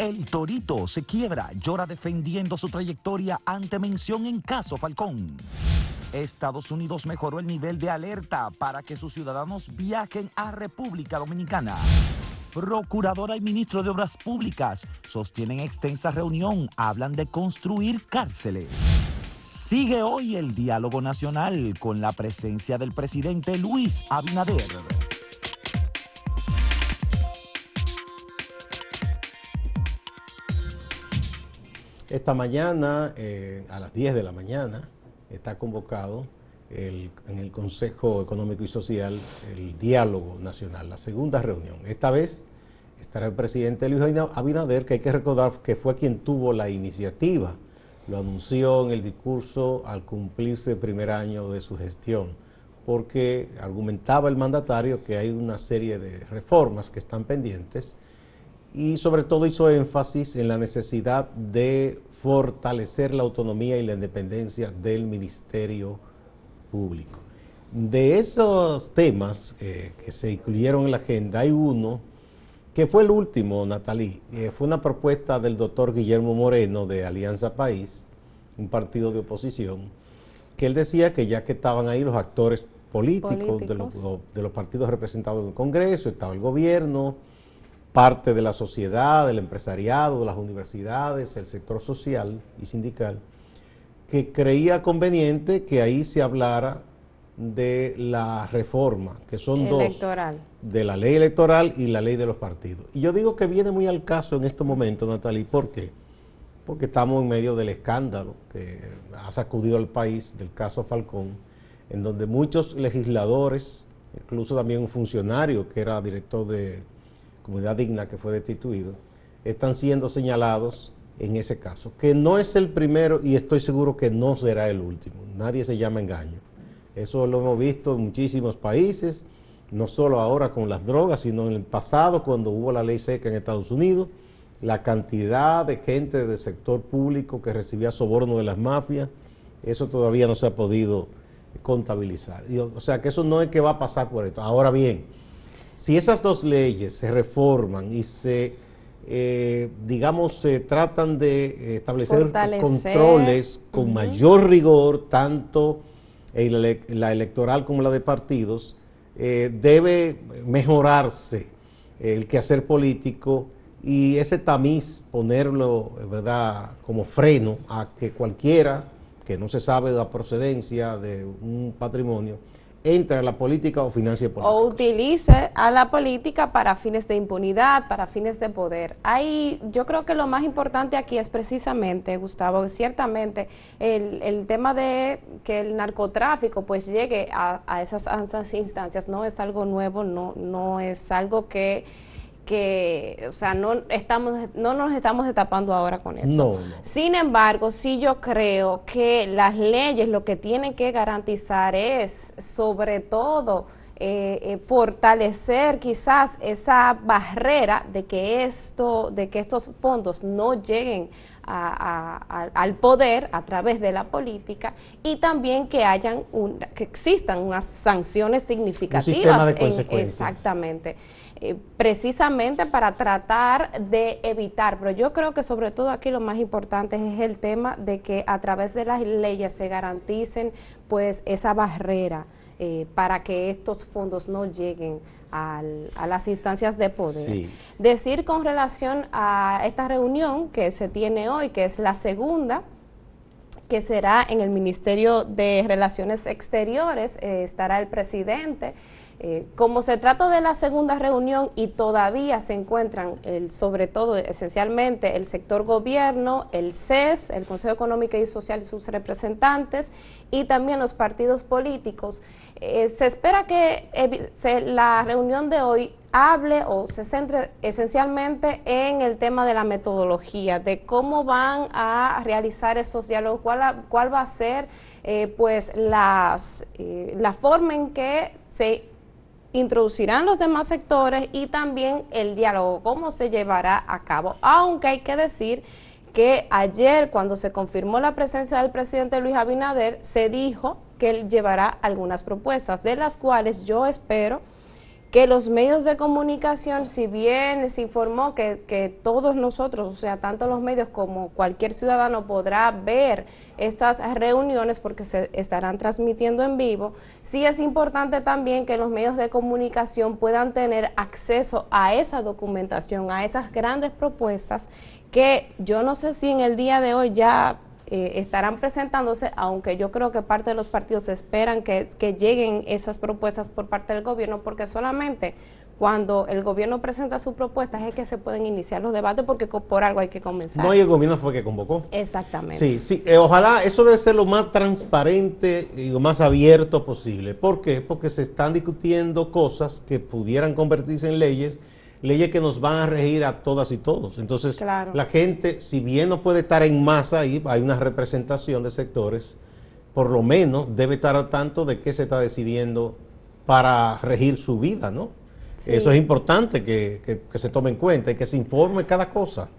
El Torito se quiebra, llora defendiendo su trayectoria ante mención en caso Falcón. Estados Unidos mejoró el nivel de alerta para que sus ciudadanos viajen a República Dominicana. Procuradora y ministro de Obras Públicas sostienen extensa reunión, hablan de construir cárceles. Sigue hoy el diálogo nacional con la presencia del presidente Luis Abinader. Esta mañana, eh, a las 10 de la mañana, está convocado en el Consejo Económico y Social el diálogo nacional, la segunda reunión. Esta vez estará el presidente Luis Abinader, que hay que recordar que fue quien tuvo la iniciativa, lo anunció en el discurso al cumplirse el primer año de su gestión, porque argumentaba el mandatario que hay una serie de reformas que están pendientes y sobre todo hizo énfasis en la necesidad de fortalecer la autonomía y la independencia del Ministerio Público. De esos temas eh, que se incluyeron en la agenda, hay uno que fue el último, Natalí. Eh, fue una propuesta del doctor Guillermo Moreno de Alianza País, un partido de oposición, que él decía que ya que estaban ahí los actores políticos, De, los, de los partidos representados en el Congreso, estaba el gobierno, parte de la sociedad, del empresariado, de las universidades, el sector social y sindical, que creía conveniente que ahí se hablara de la reforma, que son electoral. dos, de la ley electoral y la ley de los partidos. Y yo digo que viene muy al caso en este momento, Natalie, ¿por qué? Porque estamos en medio del escándalo que ha sacudido al país del caso Falcón, en donde muchos legisladores, incluso también un funcionario que era director de Comunidad Digna que fue destituido, están siendo señalados en ese caso, que no es el primero y estoy seguro que no será el último. Nadie se llama engaño. Eso lo hemos visto en muchísimos países, no solo ahora con las drogas, sino en el pasado cuando hubo la ley seca en Estados Unidos, la cantidad de gente del sector público que recibía soborno de las mafias, eso todavía no se ha podido contabilizar. O sea que eso no es que va a pasar por esto. Ahora bien, si esas dos leyes se reforman y se, eh, digamos, se tratan de establecer controles con mayor rigor, tanto la electoral como la de partidos, eh, debe mejorarse el quehacer político y ese tamiz ponerlo, ¿verdad?, como freno a que cualquiera que no se sabe la procedencia de un patrimonio entre a la política o financie política. O utilice a la política para fines de impunidad, para fines de poder. Hay, yo creo que lo más importante aquí es precisamente, Gustavo, ciertamente el, el tema de que el narcotráfico pues llegue a, a esas, a esas instancias no es algo nuevo, no, no es algo que que, o sea, no, estamos, no nos estamos destapando ahora con eso. Sin embargo, sí yo creo que las leyes lo que tienen que garantizar es, sobre todo, eh, eh, fortalecer quizás esa barrera de que esto, de que estos fondos no lleguen al poder a través de la política y también que hayan que existan unas sanciones significativas exactamente eh, precisamente para tratar de evitar, pero yo creo que sobre todo aquí lo más importante es el tema de que a través de las leyes se garanticen pues esa barrera eh, para que estos fondos no lleguen a las instancias de poder. Decir con relación a esta reunión que se tiene hoy, que es la segunda, que será en el Ministerio de Relaciones Exteriores, eh, estará el presidente, eh, como se trata de la segunda reunión y todavía se encuentran, sobre todo, esencialmente, el sector gobierno, el CES, el Consejo Económico y Social y sus representantes, y también los partidos políticos, eh, se espera que la reunión de hoy hable o se centre esencialmente en el tema de la metodología, de cómo van a realizar esos diálogos, cuál, cuál va a ser eh, pues las, la forma en que se introducirán los demás sectores y también el diálogo, cómo se llevará a cabo. Aunque hay que decir que ayer cuando se confirmó la presencia del presidente Luis Abinader, se dijo que él llevará algunas propuestas, de las cuales yo espero que los medios de comunicación, si bien se informó que, que, todos nosotros, o sea, tanto los medios como cualquier ciudadano podrá ver estas reuniones porque se estarán transmitiendo en vivo, sí es importante también que los medios de comunicación puedan tener acceso a esa documentación, a esas grandes propuestas que yo no sé si en el día de hoy ya eh, estarán presentándose, aunque yo creo que parte de los partidos esperan que, lleguen esas propuestas por parte del gobierno, porque solamente cuando el gobierno presenta sus propuestas es que se pueden iniciar los debates porque por algo hay que comenzar. No, y el gobierno fue que convocó. Exactamente. Sí, sí, eh, ojalá eso debe ser lo más transparente y lo más abierto posible. ¿Por qué? Porque se están discutiendo cosas que pudieran convertirse en leyes leyes que nos van a regir a todas y todos. Entonces, la gente, si bien no puede estar en masa ahí, hay una representación de sectores, por lo menos debe estar al tanto de qué se está decidiendo para regir su vida, ¿no? Eso es importante que, que, se tome en cuenta y que se informe cada cosa.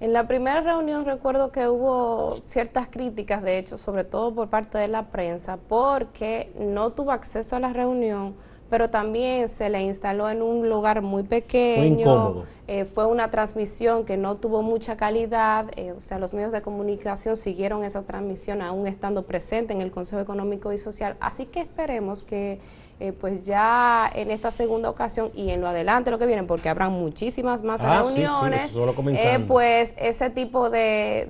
En la primera reunión recuerdo que hubo ciertas críticas, de hecho, sobre todo por parte de la prensa, porque no tuvo acceso a la reunión pero también se le instaló en un lugar muy pequeño. Eh, fue una transmisión que no tuvo mucha calidad, eh, o sea, los medios de comunicación siguieron esa transmisión aún estando presente en el Consejo Económico y Social. Así que esperemos que eh, pues ya en esta segunda ocasión y en lo adelante lo que viene, porque habrán muchísimas más ah, reuniones, eh, pues ese tipo de,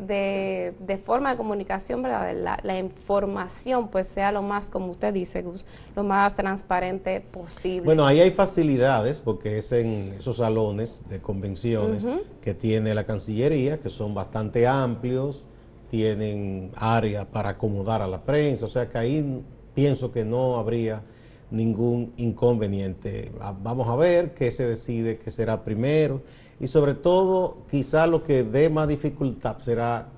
de, forma de comunicación, ¿verdad? La, información pues sea lo más, como usted dice, Gus, lo más transparente posible. Bueno, ahí hay facilidades porque es en esos salones de convenciones que tiene la Cancillería, que son bastante amplios, tienen área para acomodar a la prensa, o sea que ahí pienso que no habría ningún inconveniente. Vamos a ver qué se decide que será primero y sobre todo quizá lo que dé más dificultad será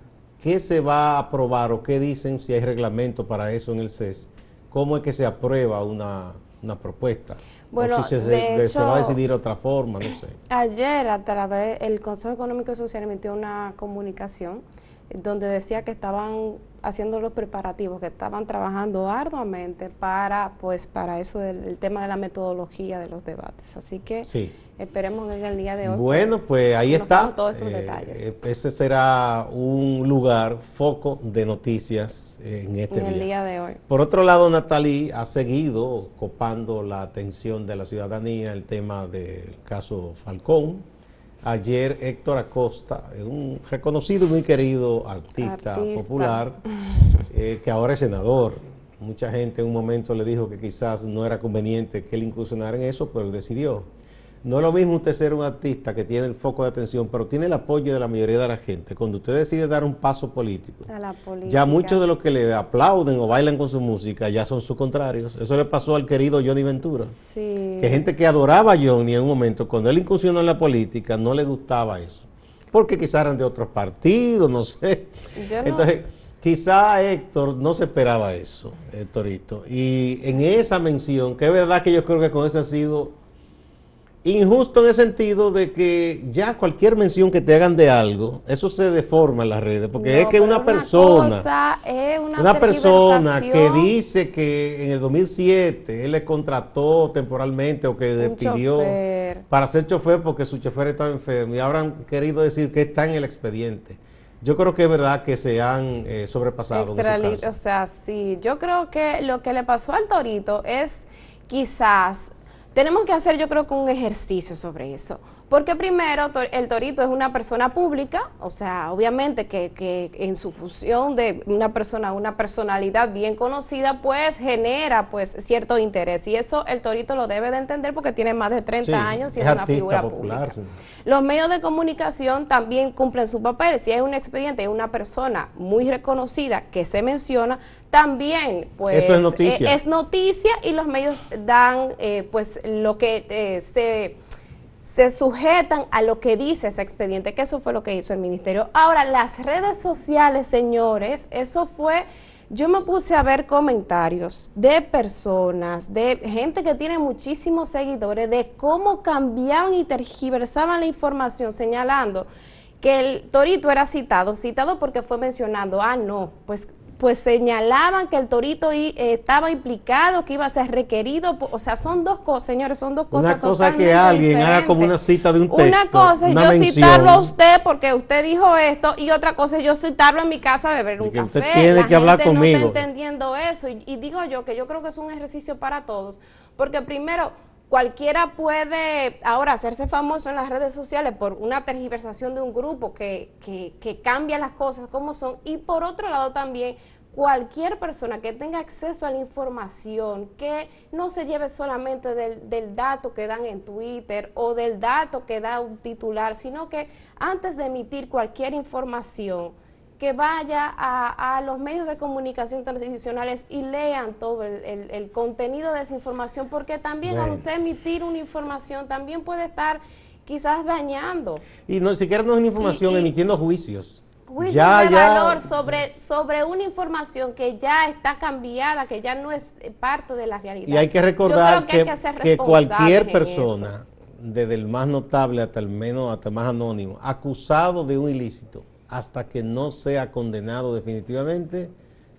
qué se va a aprobar o qué dicen si hay reglamento para eso en el CES, cómo es que se aprueba una, propuesta. Bueno, o si se, se, va a decidir otra forma, no sé. Ayer a través el Consejo Económico y Social emitió una comunicación donde decía que estaban haciendo los preparativos, que estaban trabajando arduamente para pues para eso del tema de la metodología de los debates. Así que esperemos en el día de hoy. Bueno, pues, pues ahí está. Todos estos eh, detalles. Eh, ese será un lugar foco de noticias en este en el día de hoy. Por otro lado, Natalie ha seguido copando la atención de la ciudadanía el tema del caso Falcón Ayer Héctor Acosta, un reconocido y muy querido artista, popular, eh, que ahora es senador. Mucha gente en un momento le dijo que quizás no era conveniente que él incursionara en eso, pero él decidió. No es lo mismo usted ser un artista que tiene el foco de atención, pero tiene el apoyo de la mayoría de la gente. Cuando usted decide dar un paso político, ya muchos de los que le aplauden o bailan con su música ya son sus contrarios. Eso le pasó al querido Johnny Ventura. Que gente que adoraba a Johnny en un momento, cuando él incursionó en la política, no le gustaba eso. Porque quizás eran de otros partidos, no sé. Entonces, quizá Héctor no se esperaba eso, Héctorito. Y en esa mención, que es verdad que yo creo que con eso ha sido Injusto en el sentido de que ya cualquier mención que te hagan de algo, eso se deforma en las redes, porque es que una, persona, una, persona que dice que en el 2007 él le contrató temporalmente o que le pidió para ser chofer porque su chofer estaba enfermo y habrán querido decir que está en el expediente. Yo creo que es verdad que se han eh, sobrepasado. o sea, sí, yo creo que lo que le pasó al Torito es quizás tenemos que hacer yo creo que un ejercicio sobre eso. Porque primero, el torito es una persona pública, o sea, obviamente que, en su función de una persona, una personalidad bien conocida, pues genera pues cierto interés. Y eso el torito lo debe de entender porque tiene más de 30 años y es, una figura pública. Los medios de comunicación también cumplen su papel. Si hay un expediente de una persona muy reconocida que se menciona, también pues es noticia, eh, es noticia y los medios dan eh, pues lo que eh, se se sujetan a lo que dice ese expediente, que eso fue lo que hizo el ministerio. Ahora, las redes sociales, señores, eso fue, yo me puse a ver comentarios de personas, de gente que tiene muchísimos seguidores, de cómo cambiaban y tergiversaban la información señalando que el torito era citado, citado porque fue mencionando, ah, no, pues pues señalaban que el torito eh, estaba implicado, que iba a ser requerido, o sea, son dos cosas, señores, son dos cosas Una cosa que alguien haga como una cita de un texto. Una cosa es yo citarlo a usted porque usted dijo esto y otra cosa es yo citarlo en mi casa a beber un café. Usted tiene que hablar conmigo. No está entendiendo eso y, y digo yo que yo creo que es un ejercicio para todos, porque primero Cualquiera puede ahora hacerse famoso en las redes sociales por una tergiversación de un grupo que, que, cambia las cosas como son. Y por otro lado también cualquier persona que tenga acceso a la información, que no se lleve solamente del, del, dato que dan en Twitter o del dato que da un titular, sino que antes de emitir cualquier información, que vaya a, los medios de comunicación tradicionales y lean todo el, contenido de esa información, porque también al usted emitir una información también puede estar quizás dañando. Y no siquiera no es una información emitiendo juicios. Juicios ya, de valor sobre, sobre una información que ya está cambiada, que ya no es parte de la realidad. Y hay que recordar que, que, cualquier persona, desde el más notable hasta el menos, hasta el más anónimo, acusado de un ilícito, hasta que no sea condenado definitivamente,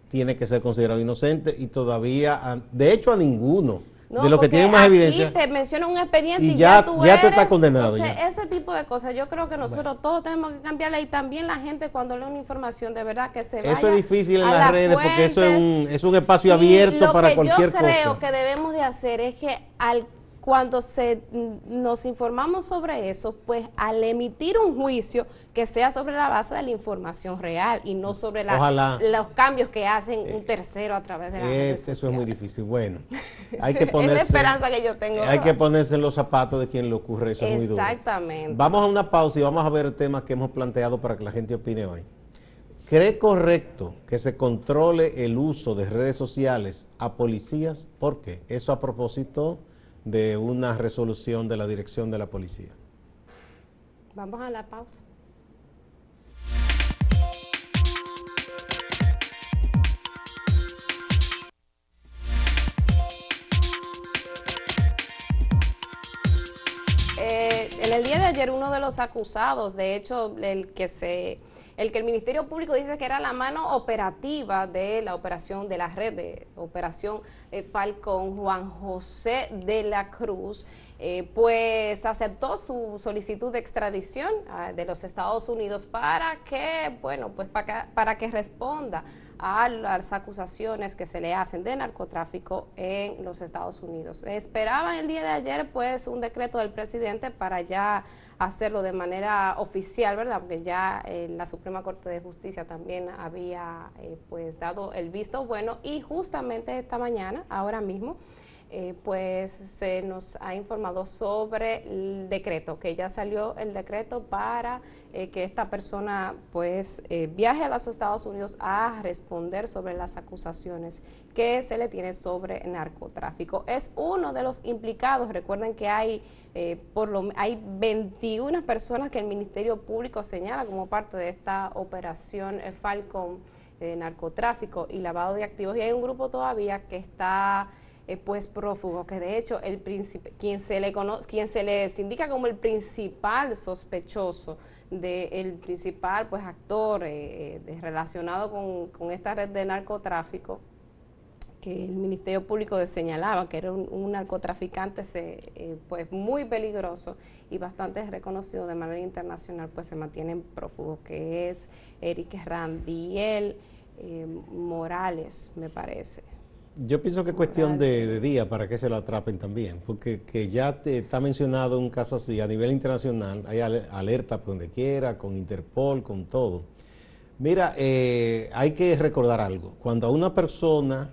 tiene que ser considerado inocente y todavía, de hecho a ninguno. de lo que tiene más evidencia. te menciona un expediente y, ya, tú ya está condenado. Ese tipo de cosas, yo creo que nosotros todos tenemos que cambiarla y también la gente cuando lee una información, de verdad que se vaya Eso es difícil en las redes porque eso es un, es un espacio abierto para cualquier cosa. Lo que yo creo que debemos de hacer es que al cuando se, nos informamos sobre eso, pues al emitir un juicio que sea sobre la base de la información real y no sobre los cambios que hacen un tercero a través de la redes Eso es muy difícil. Bueno, hay que ponerse... es la esperanza que yo tengo. Hay que ponerse en los zapatos de quien le ocurre eso. Es muy duro. Exactamente. Vamos a una pausa y vamos a ver el tema que hemos planteado para que la gente opine hoy. ¿Cree correcto que se controle el uso de redes sociales a policías? ¿Por qué? Eso a propósito de una resolución de la dirección de la policía. Vamos a la pausa. Eh, en el día de ayer uno de los acusados, de hecho el que se el que el Ministerio Público dice que era la mano operativa de la operación de la red de Operación eh, Falcón, Juan José de la Cruz, eh, pues aceptó su solicitud de extradición ah, de los Estados Unidos para que, bueno, pues para que responda a las acusaciones que se le hacen de narcotráfico en los Estados Unidos. Esperaban el día de ayer pues un decreto del presidente para ya hacerlo de manera oficial, ¿verdad? Porque ya eh, la Suprema Corte de Justicia también había eh, pues dado el visto bueno y justamente esta mañana, ahora mismo, eh, pues se nos ha informado sobre el decreto, que ya salió el decreto para eh, que esta persona pues eh, viaje a los Estados Unidos a responder sobre las acusaciones que se le tiene sobre narcotráfico. Es uno de los implicados, recuerden que hay, por lo, hay 21 personas que el Ministerio Público señala como parte de esta operación Falcon de narcotráfico y lavado de activos y hay un grupo todavía que está eh, pues prófugo, que de hecho el quien se le conoce, quien se les indica como el principal sospechoso del principal pues actor eh, eh, relacionado con, esta red de narcotráfico que el Ministerio Público señalaba que era un, narcotraficante se, pues muy peligroso y bastante reconocido de manera internacional, pues se mantiene en prófugo, que es Eric Randiel Morales, me parece. Yo pienso que es cuestión de, día para que se lo atrapen también, porque que ya te, está mencionado un caso así a nivel internacional, hay alerta por donde quiera, con Interpol, con todo. Mira, eh, hay que recordar algo, cuando a una persona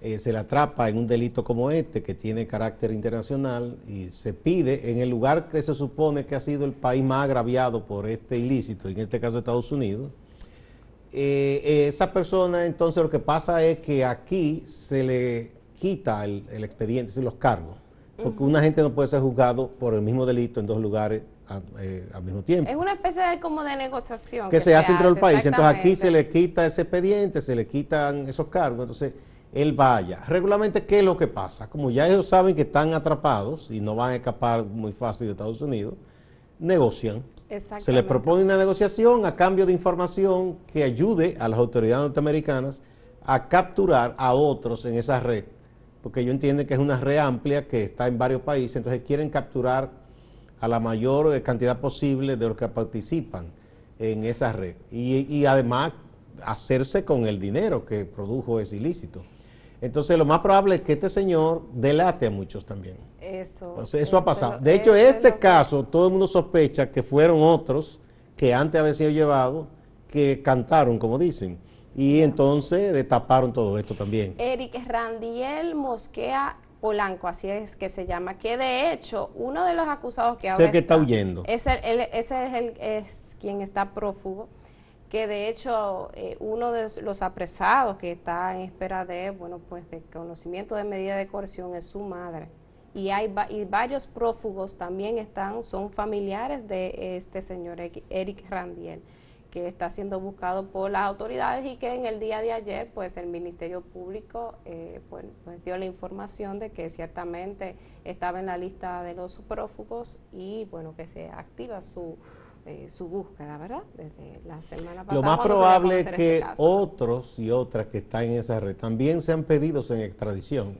eh, se le atrapa en un delito como este, que tiene carácter internacional, y se pide en el lugar que se supone que ha sido el país más agraviado por este ilícito, en este caso Estados Unidos, eh, esa persona entonces lo que pasa es que aquí se le quita el, expediente, los cargos, porque una gente no puede ser juzgado por el mismo delito en dos lugares eh, al mismo tiempo. Es una especie de como de negociación. Que, se, hace entre el país. Entonces aquí se le quita ese expediente, se le quitan esos cargos, entonces él vaya. Regularmente, ¿qué es lo que pasa? Como ya ellos saben que están atrapados y no van a escapar muy fácil de Estados Unidos, negocian. Se les propone una negociación a cambio de información que ayude a las autoridades norteamericanas a capturar a otros en esa red, porque ellos entienden que es una red amplia que está en varios países, entonces quieren capturar a la mayor cantidad posible de los que participan en esa red y, además hacerse con el dinero que produjo ese ilícito. Entonces lo más probable es que este señor delate a muchos también. Eso. eso, ha pasado. De hecho, este caso, todo el mundo sospecha que fueron otros que antes habían sido llevados, que cantaron, como dicen. Y entonces destaparon todo esto también. Eric Randiel Mosquea Polanco, así es que se llama, que de hecho uno de los acusados que ahora sé que está, huyendo. ese es el es quien está prófugo, que de hecho eh, uno de los apresados que está en espera de, bueno, pues de conocimiento de medida de coerción es su madre. Y hay y varios prófugos también están, son familiares de este señor Eric Randiel que está siendo buscado por las autoridades y que en el día de ayer pues el Ministerio Público eh, pues, pues, dio la información de que ciertamente estaba en la lista de los prófugos y bueno que se activa su eh, su búsqueda, ¿verdad? Desde la semana pasada. Lo más probable es que este otros y otras que están en esa red también sean pedidos en extradición.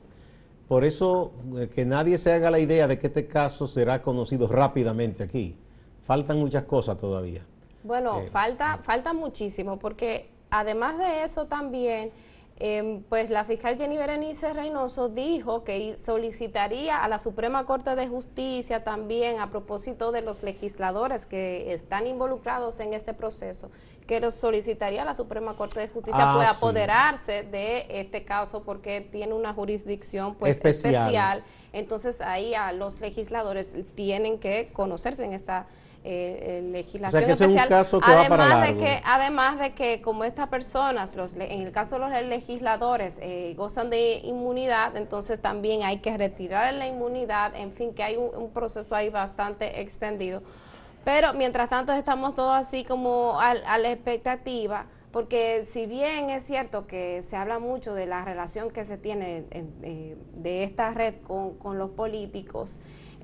Por eso eh, que nadie se haga la idea de que este caso será conocido rápidamente aquí. Faltan muchas cosas todavía. Bueno, eh, falta, falta muchísimo, porque además de eso también, em, pues la fiscal Jenny Berenice Reynoso dijo que solicitaría a la Suprema Corte de Justicia también a propósito de los legisladores que están involucrados en este proceso, que los solicitaría a la Suprema Corte de Justicia ah, apoderarse de este caso porque tiene una jurisdicción pues especial. Entonces ahí a los legisladores tienen que conocerse en esta eh, eh, legislación especial. además de que, además de que como estas personas, los, en el caso de los legisladores, eh, gozan de inmunidad, entonces también hay que retirar la inmunidad, en fin, que hay un, proceso ahí bastante extendido. Pero mientras tanto estamos todos así como a, la expectativa, porque si bien es cierto que se habla mucho de la relación que se tiene de esta red con, con los políticos,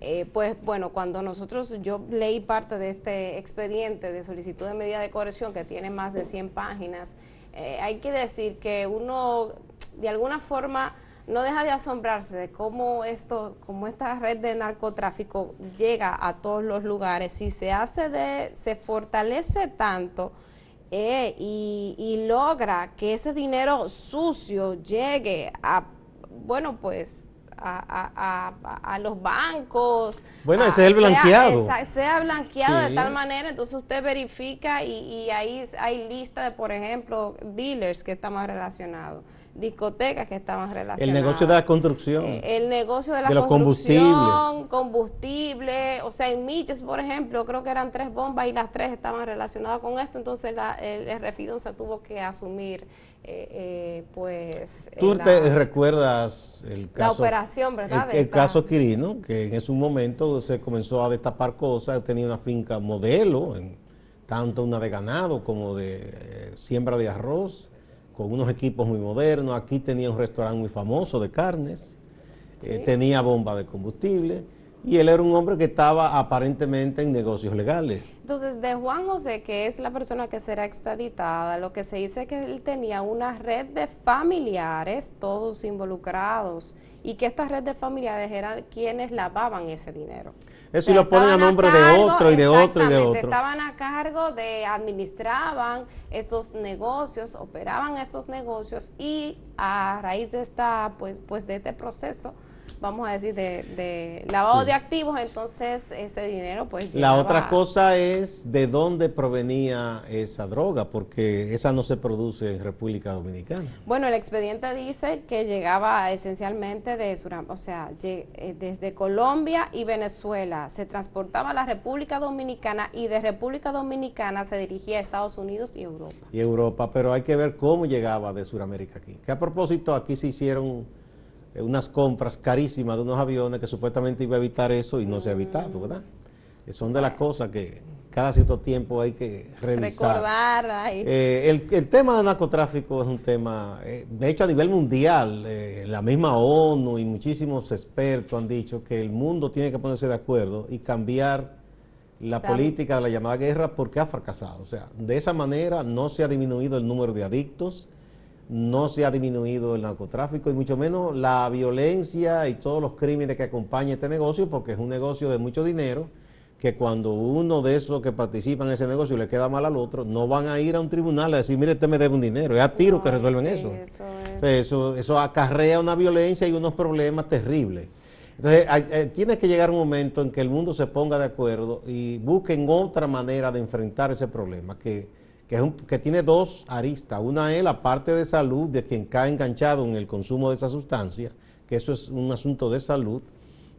eh, pues bueno, cuando nosotros, yo leí parte de este expediente de solicitud de medida de coerción que tiene más de 100 páginas, eh, hay que decir que uno de alguna forma no deja de asombrarse de cómo esto, cómo esta red de narcotráfico llega a todos los lugares. Y se hace de, se fortalece tanto eh, y, y logra que ese dinero sucio llegue a, bueno, pues a, los bancos. Bueno, ese es el blanqueado. Sea, blanqueado de tal manera, entonces usted verifica y, ahí hay lista de, por ejemplo, dealers que están más relacionados discotecas que estaban relacionadas. El negocio de la construcción. Eh, el negocio de la construcción, combustible. O sea, en Miches, por ejemplo, creo que eran tres bombas y las tres estaban relacionadas con esto. Entonces el, el refidón se tuvo que asumir eh, eh, pues... ¿Tú te recuerdas el caso? La operación, ¿verdad? El, caso Quirino, que en ese momento se comenzó a destapar cosas, tenía una finca modelo, en, tanto una de ganado como de eh, siembra de arroz, con unos equipos muy modernos. Aquí tenía un restaurante muy famoso de carnes, tenía bomba de combustible y él era un hombre que estaba aparentemente en negocios legales. Entonces, de Juan José, que es la persona que será extraditada, lo que se dice es que él tenía una red de familiares, todos involucrados, y que esta red de familiares eran quienes lavaban ese dinero. Eso y lo ponen a nombre de otro y de otro y de otro. Estaban a cargo de, administraban estos negocios, operaban estos negocios y a raíz de esta, pues, pues de este proceso, vamos a decir, de, lavado de activos, entonces ese dinero pues... La otra cosa es de dónde provenía esa droga, porque esa no se produce en República Dominicana. Bueno, el expediente dice que llegaba esencialmente de Suram, o sea, eh, desde Colombia y Venezuela, se transportaba a la República Dominicana y de República Dominicana se dirigía a Estados Unidos y Europa. Y Europa, pero hay que ver cómo llegaba de Sudamérica aquí. Que a propósito, aquí se hicieron unas compras carísimas de unos aviones que supuestamente iba a evitar eso y no se ha evitado, ¿verdad? Eh, son de las cosas que cada cierto tiempo hay que revisar. Recordar. Eh, el, tema del narcotráfico es un tema, de hecho a nivel mundial, la misma ONU y muchísimos expertos han dicho que el mundo tiene que ponerse de acuerdo y cambiar la política de la llamada guerra porque ha fracasado. O sea, de esa manera no se ha disminuido el número de adictos, no se ha disminuido el narcotráfico y mucho menos la violencia y todos los crímenes que acompañan este negocio porque es un negocio de mucho dinero que cuando uno de esos que participan en ese negocio le queda mal al otro, no van a ir a un tribunal a decir, mire, usted me debe un dinero. Es a tiro que resuelven eso. Eso, eso. acarrea una violencia y unos problemas terribles. Entonces, eh, tiene que llegar un momento en que el mundo se ponga de acuerdo y busquen otra manera de enfrentar ese problema, que, que tiene dos aristas. Una es la parte de salud de quien cae enganchado en el consumo de esa sustancia, que eso es un asunto de salud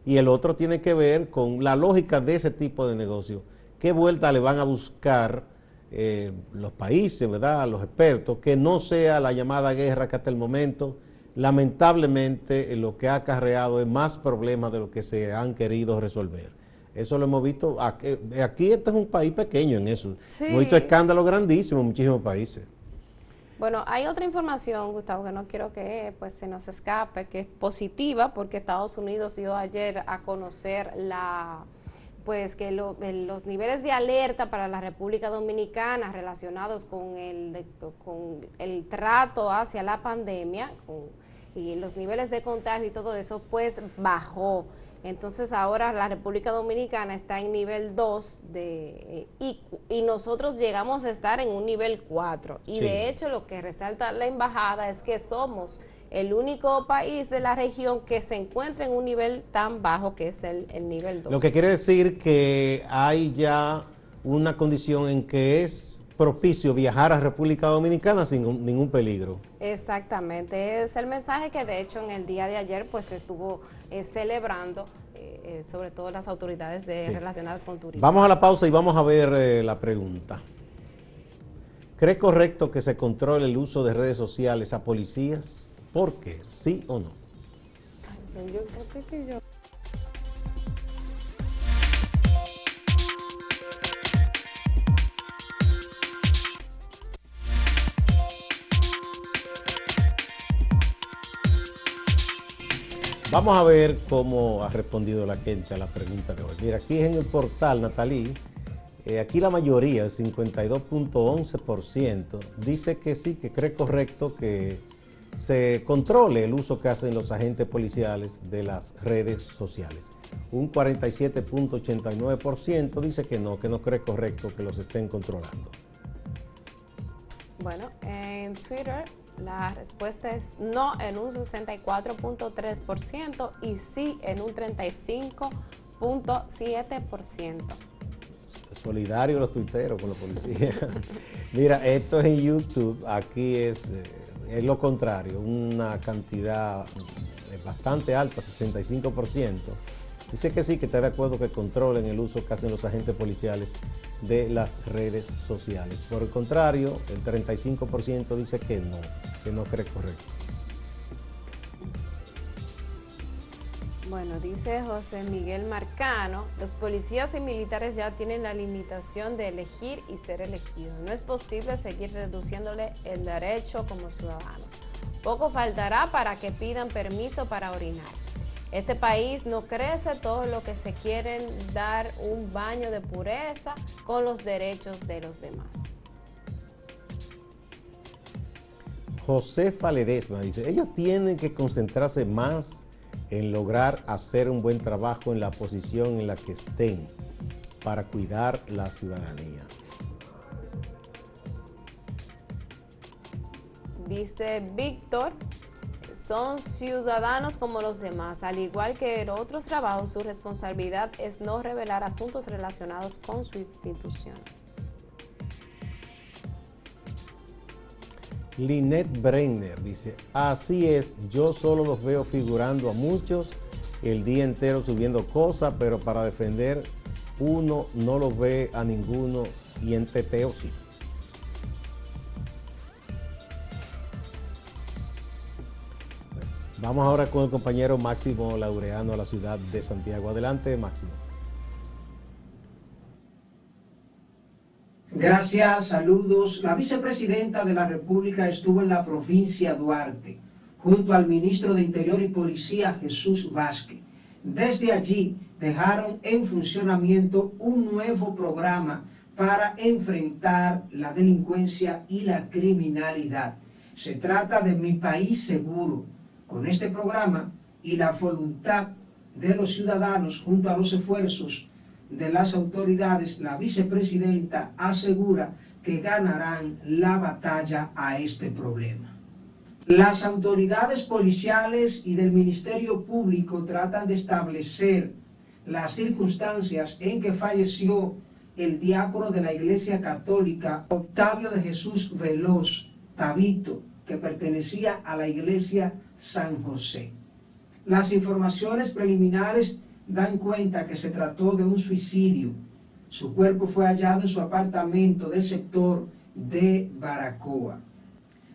y el otro tiene que ver con la lógica de ese tipo de negocio. ¿Qué vuelta le van a buscar eh, los países, verdad, los expertos, que no sea la llamada guerra que hasta el momento, lamentablemente, lo que ha acarreado es más problemas de lo que se han querido resolver? Eso lo hemos visto. Aquí, aquí este es un país pequeño en eso. Hemos visto escándalos grandísimos en muchísimos países. Bueno, hay otra información, Gustavo, que no quiero que pues se nos escape, que es positiva, porque Estados Unidos dio ayer a conocer la pues que los niveles de alerta para la República Dominicana relacionados con el, con el trato hacia la pandemia y los niveles de contagio y todo eso, pues bajó. Entonces ahora la República Dominicana está en nivel 2 de, eh, y, nosotros llegamos a estar en un nivel 4. Y de hecho lo que resalta la embajada es que somos el único país de la región que se encuentra en un nivel tan bajo que es el, el nivel 2. Lo que quiere decir que hay ya una condición en que es propicio viajar a República Dominicana sin ningún peligro. Exactamente, es el mensaje que de hecho en el día de ayer pues estuvo eh, celebrando eh, eh, sobre todo las autoridades relacionadas con turismo. Vamos a la pausa y vamos a ver la pregunta. ¿Cree correcto que se controle el uso de redes sociales a policías? ¿Por qué? ¿Sí o no? yo creo que yo... Vamos a ver cómo ha respondido la gente a la pregunta de hoy. Mira, aquí en el portal, Natalí, eh, aquí la mayoría, el 52.11%, dice que sí, que cree correcto que se controle el uso que hacen los agentes policiales de las redes sociales. Un 47.89% dice que no, que no cree correcto que los estén controlando. Bueno, en Twitter la respuesta es no en un 64.3% y sí en un 35.7%. Solidario los tuiteros con la policía. Mira, esto es en YouTube, aquí es, eh, es lo contrario, una cantidad bastante alta, 65%. Dice que sí, que está de acuerdo que controlen el uso que hacen los agentes policiales de las redes sociales. Por el contrario, el 35% dice que no, que no cree correcto. Bueno, dice José Miguel Marcano, los policías y militares ya tienen la limitación de elegir y ser elegidos. No es posible seguir reduciéndole el derecho como ciudadanos. Poco faltará para que pidan permiso para orinar. Este país no crece todo lo que se quieren dar un baño de pureza con los derechos de los demás. José Ledesma dice, ellos tienen que concentrarse más en lograr hacer un buen trabajo en la posición en la que estén para cuidar la ciudadanía. Dice Víctor, son ciudadanos como los demás. Al igual que en otros trabajos, su responsabilidad es no revelar asuntos relacionados con su institución. Lynette Brenner dice, así es, yo solo los veo figurando a muchos el día entero subiendo cosas, pero para defender uno no los ve a ninguno y en teteo sí. Vamos ahora con el compañero Máximo Laureano a la ciudad de Santiago. Adelante, Máximo. Gracias, saludos. La vicepresidenta de la República estuvo en la provincia Duarte, junto al ministro de Interior y Policía Jesús Vázquez. Desde allí dejaron en funcionamiento un nuevo programa para enfrentar la delincuencia y la criminalidad. Se trata de Mi País Seguro. Con este programa y la voluntad de los ciudadanos junto a los esfuerzos de las autoridades, la vicepresidenta asegura que ganarán la batalla a este problema. Las autoridades policiales y del Ministerio Público tratan de establecer las circunstancias en que falleció el diácono de la Iglesia Católica, Octavio de Jesús Veloz Tabito, que pertenecía a la Iglesia San José. Las informaciones preliminares dan cuenta que se trató de un suicidio. Su cuerpo fue hallado en su apartamento del sector de Baracoa.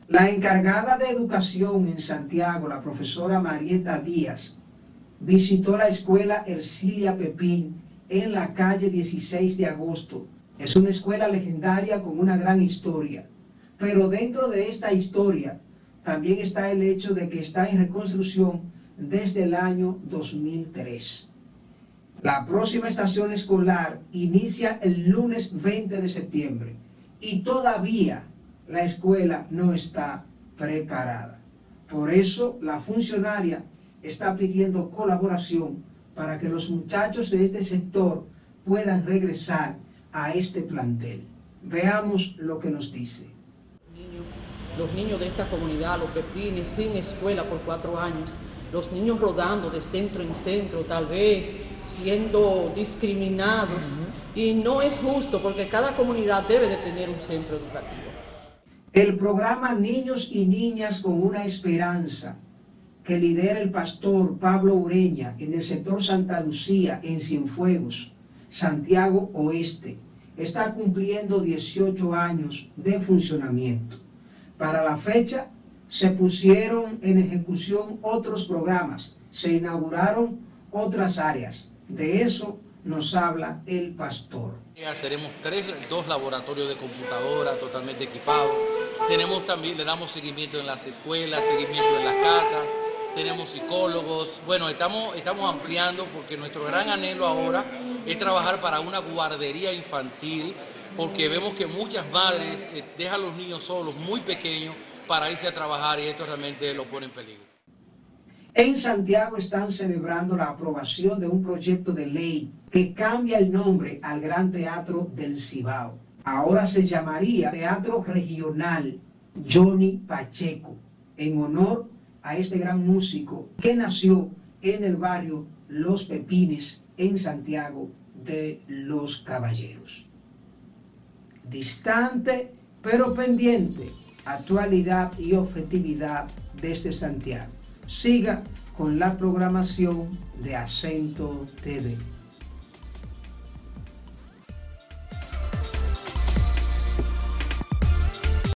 La encargada de educación en Santiago, la profesora Marieta Díaz, visitó la escuela Ercilia Pepín en la calle 16 de agosto. Es una escuela legendaria con una gran historia. Pero dentro de esta historia también está el hecho de que está en reconstrucción desde el año 2003. La próxima estación escolar inicia el lunes 20 de septiembre y todavía la escuela no está preparada. Por eso la funcionaria está pidiendo colaboración para que los muchachos de este sector puedan regresar a este plantel. Veamos lo que nos dice. Los niños de esta comunidad, los pepines, sin escuela por cuatro años, los niños rodando de centro en centro, tal vez siendo discriminados. Y no es justo porque cada comunidad debe de tener un centro educativo. El programa Niños y Niñas con una Esperanza, que lidera el pastor Pablo Ureña en el sector Santa Lucía, en Cienfuegos, Santiago Oeste, está cumpliendo 18 años de funcionamiento. Para la fecha, se pusieron en ejecución otros programas, se inauguraron otras áreas. De eso nos habla el pastor. Tenemos tres, dos laboratorios de computadora totalmente equipados. Tenemos también, le damos seguimiento en las escuelas, seguimiento en las casas. Tenemos psicólogos. Bueno, estamos, estamos ampliando porque nuestro gran anhelo ahora es trabajar para una guardería infantil porque vemos que muchas madres eh, dejan a los niños solos, muy pequeños, para irse a trabajar y esto realmente lo pone en peligro. En Santiago están celebrando la aprobación de un proyecto de ley que cambia el nombre al Gran Teatro del Cibao. Ahora se llamaría Teatro Regional Johnny Pacheco, en honor a este gran músico que nació en el barrio Los Pepines, en Santiago de los Caballeros. Distante pero pendiente, actualidad y objetividad desde Santiago siga con la programación de Acento TV.